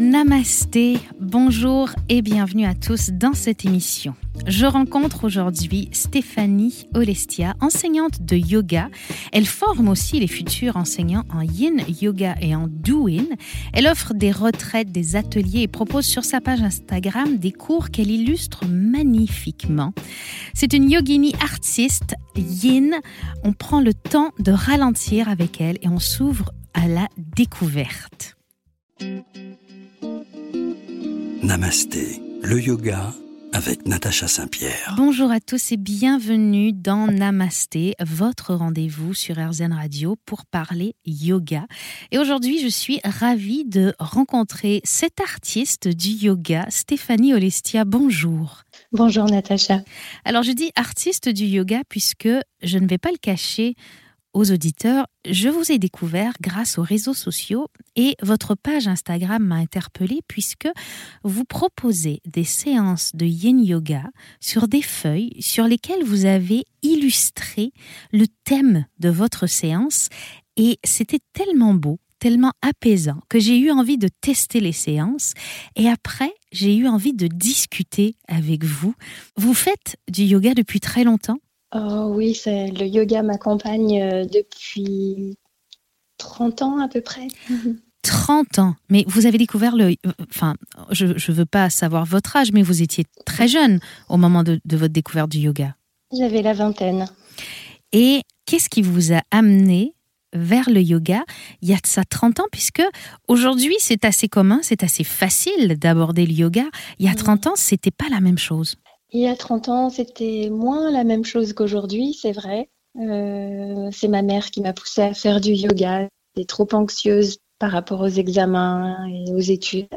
Namasté, bonjour et bienvenue à tous dans cette émission. Je rencontre aujourd'hui Stéphanie Olestia, enseignante de yoga. Elle forme aussi les futurs enseignants en yin yoga et en doin. Elle offre des retraites, des ateliers et propose sur sa page Instagram des cours qu'elle illustre magnifiquement. C'est une yogini artiste yin. On prend le temps de ralentir avec elle et on s'ouvre à la découverte. Namasté, le yoga avec Natacha Saint-Pierre. Bonjour à tous et bienvenue dans Namasté, votre rendez-vous sur RZN Radio pour parler yoga. Et aujourd'hui, je suis ravie de rencontrer cette artiste du yoga, Stéphanie Olestia. Bonjour. Bonjour Natacha. Alors je dis artiste du yoga puisque je ne vais pas le cacher, aux auditeurs, je vous ai découvert grâce aux réseaux sociaux et votre page Instagram m'a interpellée puisque vous proposez des séances de yin yoga sur des feuilles sur lesquelles vous avez illustré le thème de votre séance et c'était tellement beau, tellement apaisant que j'ai eu envie de tester les séances et après j'ai eu envie de discuter avec vous. Vous faites du yoga depuis très longtemps? Oh oui, c'est le yoga m'accompagne euh, depuis 30 ans à peu près. 30 ans. Mais vous avez découvert le. Enfin, je ne veux pas savoir votre âge, mais vous étiez très jeune au moment de, de votre découverte du yoga. J'avais la vingtaine. Et qu'est-ce qui vous a amené vers le yoga il y a de ça 30 ans, puisque aujourd'hui c'est assez commun, c'est assez facile d'aborder le yoga. Il y a 30 ans, c'était pas la même chose. Il y a 30 ans, c'était moins la même chose qu'aujourd'hui, c'est vrai. Euh, c'est ma mère qui m'a poussée à faire du yoga. J'étais trop anxieuse par rapport aux examens et aux études.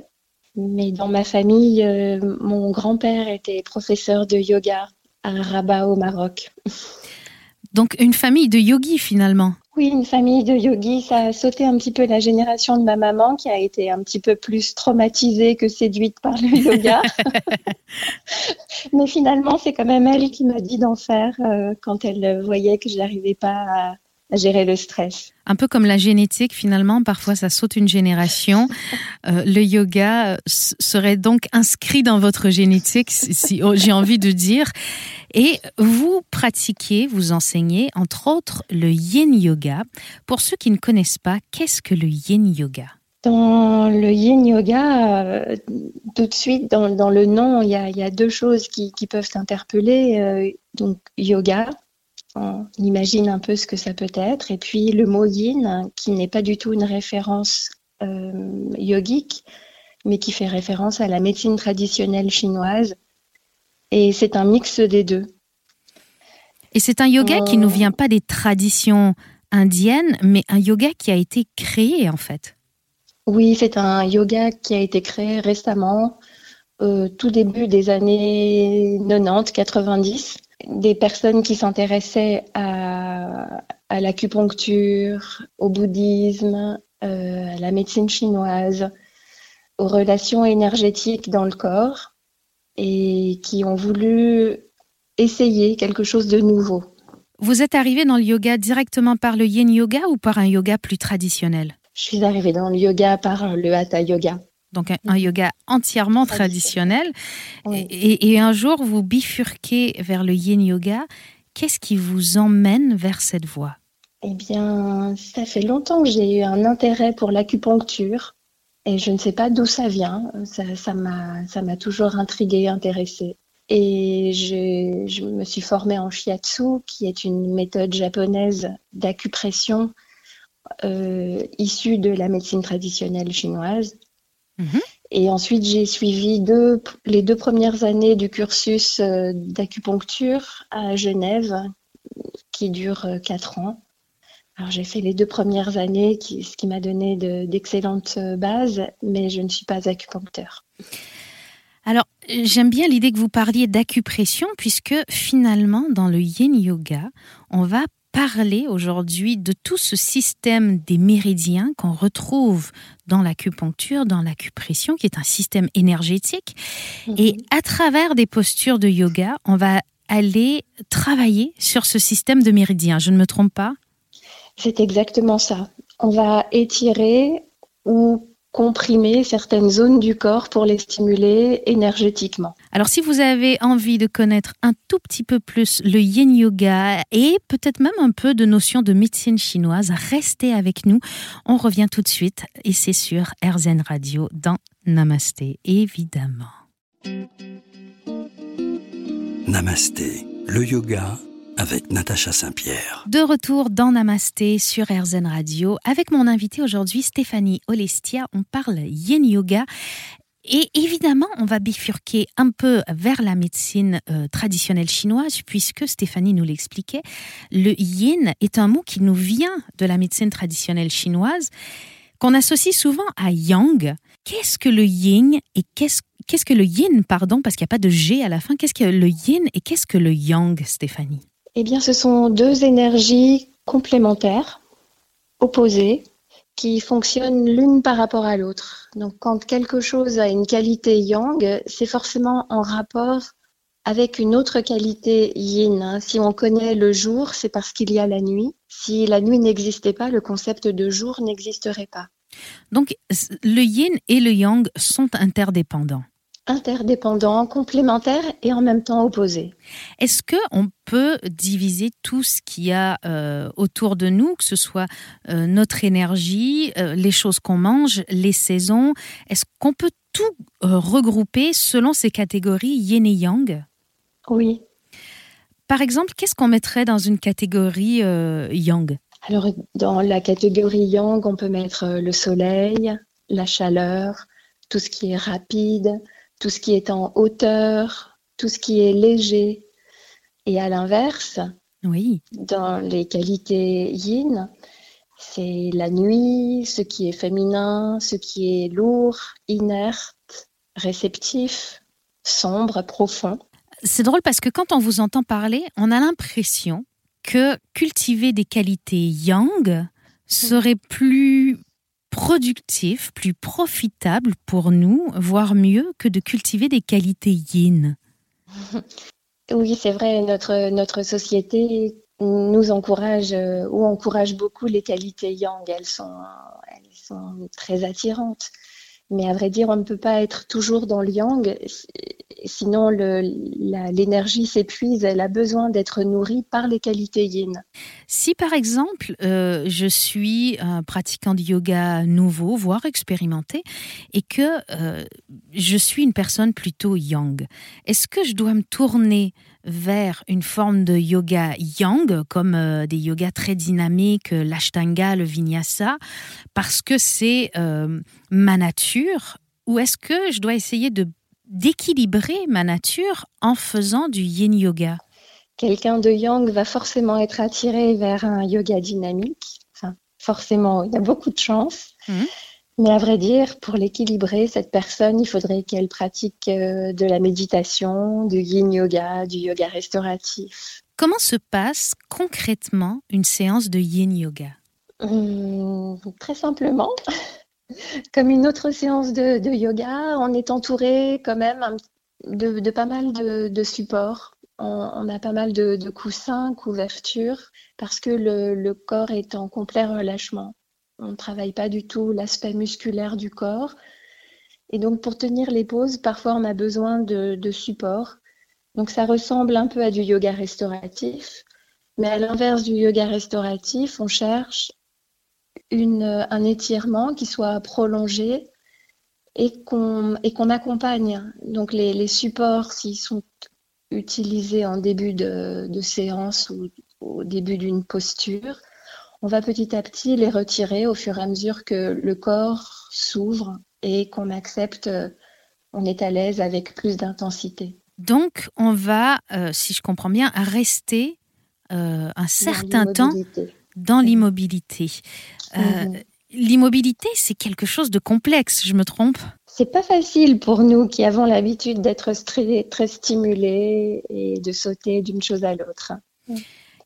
Mais dans ma famille, euh, mon grand-père était professeur de yoga à Rabat au Maroc. Donc une famille de yogis finalement. Oui, une famille de yogis, ça a sauté un petit peu la génération de ma maman qui a été un petit peu plus traumatisée que séduite par le yoga. Mais finalement, c'est quand même elle qui m'a dit d'en faire euh, quand elle voyait que je n'arrivais pas à, à gérer le stress. Un peu comme la génétique, finalement, parfois ça saute une génération. Euh, le yoga euh, serait donc inscrit dans votre génétique, si j'ai envie de dire. Et vous pratiquez, vous enseignez, entre autres, le yin yoga. Pour ceux qui ne connaissent pas, qu'est-ce que le yin yoga? Dans le yin yoga, euh, tout de suite, dans, dans le nom, il y, a, il y, a, deux choses qui, qui peuvent s'interpeller. Euh, donc, yoga, on imagine un peu ce que ça peut être. Et puis, le mot yin, qui n'est pas du tout une référence euh, yogique, mais qui fait référence à la médecine traditionnelle chinoise et c'est un mix des deux. Et c'est un yoga qui ne vient pas des traditions indiennes, mais un yoga qui a été créé en fait. Oui, c'est un yoga qui a été créé récemment, euh, tout début des années 90-90. Des personnes qui s'intéressaient à, à l'acupuncture, au bouddhisme, euh, à la médecine chinoise, aux relations énergétiques dans le corps et qui ont voulu essayer quelque chose de nouveau. Vous êtes arrivé dans le yoga directement par le yin yoga ou par un yoga plus traditionnel? Je suis arrivée dans le yoga par le hatha yoga. Donc un, un yoga entièrement traditionnel. Oui. Et, et, un jour, vous bifurquez vers le yin yoga. Qu'est-ce qui vous emmène vers cette voie? Eh bien, ça fait longtemps que j'ai eu un intérêt pour l'acupuncture. Et je ne sais pas d'où ça vient. Ça m'a ça toujours intriguée, intéressée. Et je, je, me suis formée en shiatsu, qui est une méthode japonaise d'acupression euh, issue de la médecine traditionnelle chinoise. -hmm. Et ensuite, j'ai suivi deux, les deux premières années du cursus euh, d'acupuncture à Genève, qui dure euh, quatre ans. Alors j'ai fait les deux premières années, qui, ce qui m'a donné d'excellentes de, bases, mais je ne suis pas acupuncteur. Alors j'aime bien l'idée que vous parliez d'acupression, puisque finalement dans le yin yoga, on va parler aujourd'hui de tout ce système des méridiens qu'on retrouve dans l'acupuncture, dans l'acupression, qui est un système énergétique. -hmm. Et à travers des postures de yoga, on va aller travailler sur ce système de méridien. Je ne me trompe pas? C'est exactement ça. On va étirer ou comprimer certaines zones du corps pour les stimuler énergétiquement. Alors si vous avez envie de connaître un tout petit peu plus le yin yoga et peut-être même un peu de notions de médecine chinoise, restez avec nous. On revient tout de suite et c'est sur RZN Radio dans Namasté, évidemment. Namasté, le yoga avec Natacha Saint-Pierre. De retour dans Namasté sur RZN Radio avec mon invité aujourd'hui Stéphanie Olestia. On parle yin yoga et évidemment, on va bifurquer un peu vers la médecine euh, traditionnelle chinoise, puisque Stéphanie nous l'expliquait, le yin est un mot qui nous vient de la médecine traditionnelle chinoise, qu'on associe souvent à yang. Qu'est-ce que le yin et qu'est-ce qu'est-ce que le yin, pardon, parce qu'il n'y a pas de G à la fin, qu'est-ce que le yin et qu'est-ce que le yang, Stéphanie? Eh bien, ce sont deux énergies complémentaires, opposées, qui fonctionnent l'une par rapport à l'autre. Donc quand quelque chose a une qualité yang, c'est forcément en rapport avec une autre qualité yin. Hein. Si on connaît le jour, c'est parce qu'il y a la nuit. Si la nuit n'existait pas, le concept de jour n'existerait pas. Donc le yin et le yang sont interdépendants interdépendants, complémentaires et en même temps opposés. Est-ce que on peut diviser tout ce qu'il y a euh, autour de nous, que ce soit euh, notre énergie, euh, les choses qu'on mange, les saisons? Est-ce qu'on peut tout regrouper selon ces catégories yin et yang? Oui. Par exemple, qu'est-ce qu'on mettrait dans une catégorie yang? Alors, dans la catégorie yang, on peut mettre le soleil, la chaleur, tout ce qui est rapide, tout ce qui est en hauteur, tout ce qui est léger. Et à l'inverse, oui. dans les qualités yin, c'est la nuit, ce qui est féminin, ce qui est lourd, inerte, réceptif, sombre, profond. C'est drôle parce que quand on vous entend parler, on a l'impression que cultiver des qualités yang serait plus productif, plus profitable pour nous, voire mieux que de cultiver des qualités yin. Oui, c'est vrai, notre, notre société nous encourage euh, ou encourage beaucoup les qualités yang. Elles sont, elles sont très attirantes. Mais à vrai dire, on ne peut pas être toujours dans le yang, sinon l'énergie s'épuise, elle a besoin d'être nourrie par les qualités yin. Si par exemple, euh, je suis un pratiquant de yoga nouveau, voire expérimenté, et que euh, je suis une personne plutôt yang, est-ce que je dois me tourner vers une forme de yoga yang, comme euh, des yogas très dynamiques, euh, l'ashtanga, le vinyasa, parce que c'est euh, ma nature, ou est-ce que je dois essayer de d'équilibrer ma nature en faisant du yin yoga? Quelqu'un de yang va forcément être attiré vers un yoga dynamique. Enfin, forcément, il y a beaucoup de chance. Mmh. Mais à vrai dire, pour l'équilibrer, cette personne, il faudrait qu'elle pratique euh, de la méditation, du yin yoga, du yoga restauratif. Comment se passe concrètement une séance de yin yoga? Hum, Très simplement. Comme une autre séance de, yoga, on est entouré quand même de, pas mal de, supports. On, a pas mal de, coussins, couvertures, parce que le corps est en complet relâchement. On ne travaille pas du tout l'aspect musculaire du corps. Et donc, pour tenir les poses, parfois, on a besoin de, support. Donc, ça ressemble un peu à du yoga restauratif. Mais à l'inverse du yoga restauratif, on cherche un étirement qui soit prolongé et qu'on accompagne. Donc, les, supports, s'ils sont utilisés en début de, séance ou au début d'une posture, on va petit à petit les retirer au fur et à mesure que le corps s'ouvre et qu'on accepte, euh, on est à l'aise avec plus d'intensité. Donc, on va, euh, si je comprends bien, rester euh, un certain temps dans l'immobilité. Mhm. L'immobilité, c'est quelque chose de complexe, je me trompe? C'est pas facile pour nous qui avons l'habitude d'être très stimulés et de sauter d'une chose à l'autre.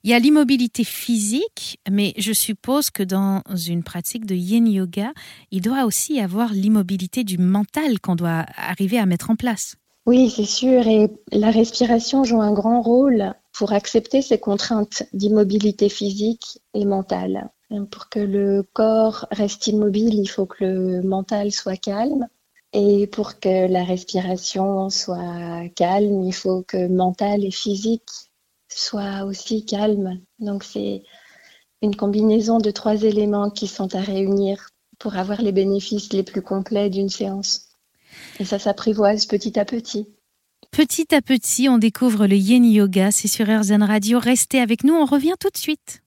Il y a l'immobilité physique, mais je suppose que dans une pratique de yin yoga, il doit aussi y avoir l'immobilité du mental qu'on doit arriver à mettre en place. Oui, c'est sûr. Et la respiration joue un grand rôle pour accepter ces contraintes d'immobilité physique et mentale. Pour que le corps reste immobile, il faut que le mental soit calme. Et pour que la respiration soit calme, il faut que mental et physique soient aussi calmes. Donc c'est une combinaison de trois éléments qui sont à réunir pour avoir les bénéfices les plus complets d'une séance. Et ça s'apprivoise petit à petit. Petit à petit, on découvre le yin yoga. C'est sur RZN Radio. Restez avec nous, on revient tout de suite.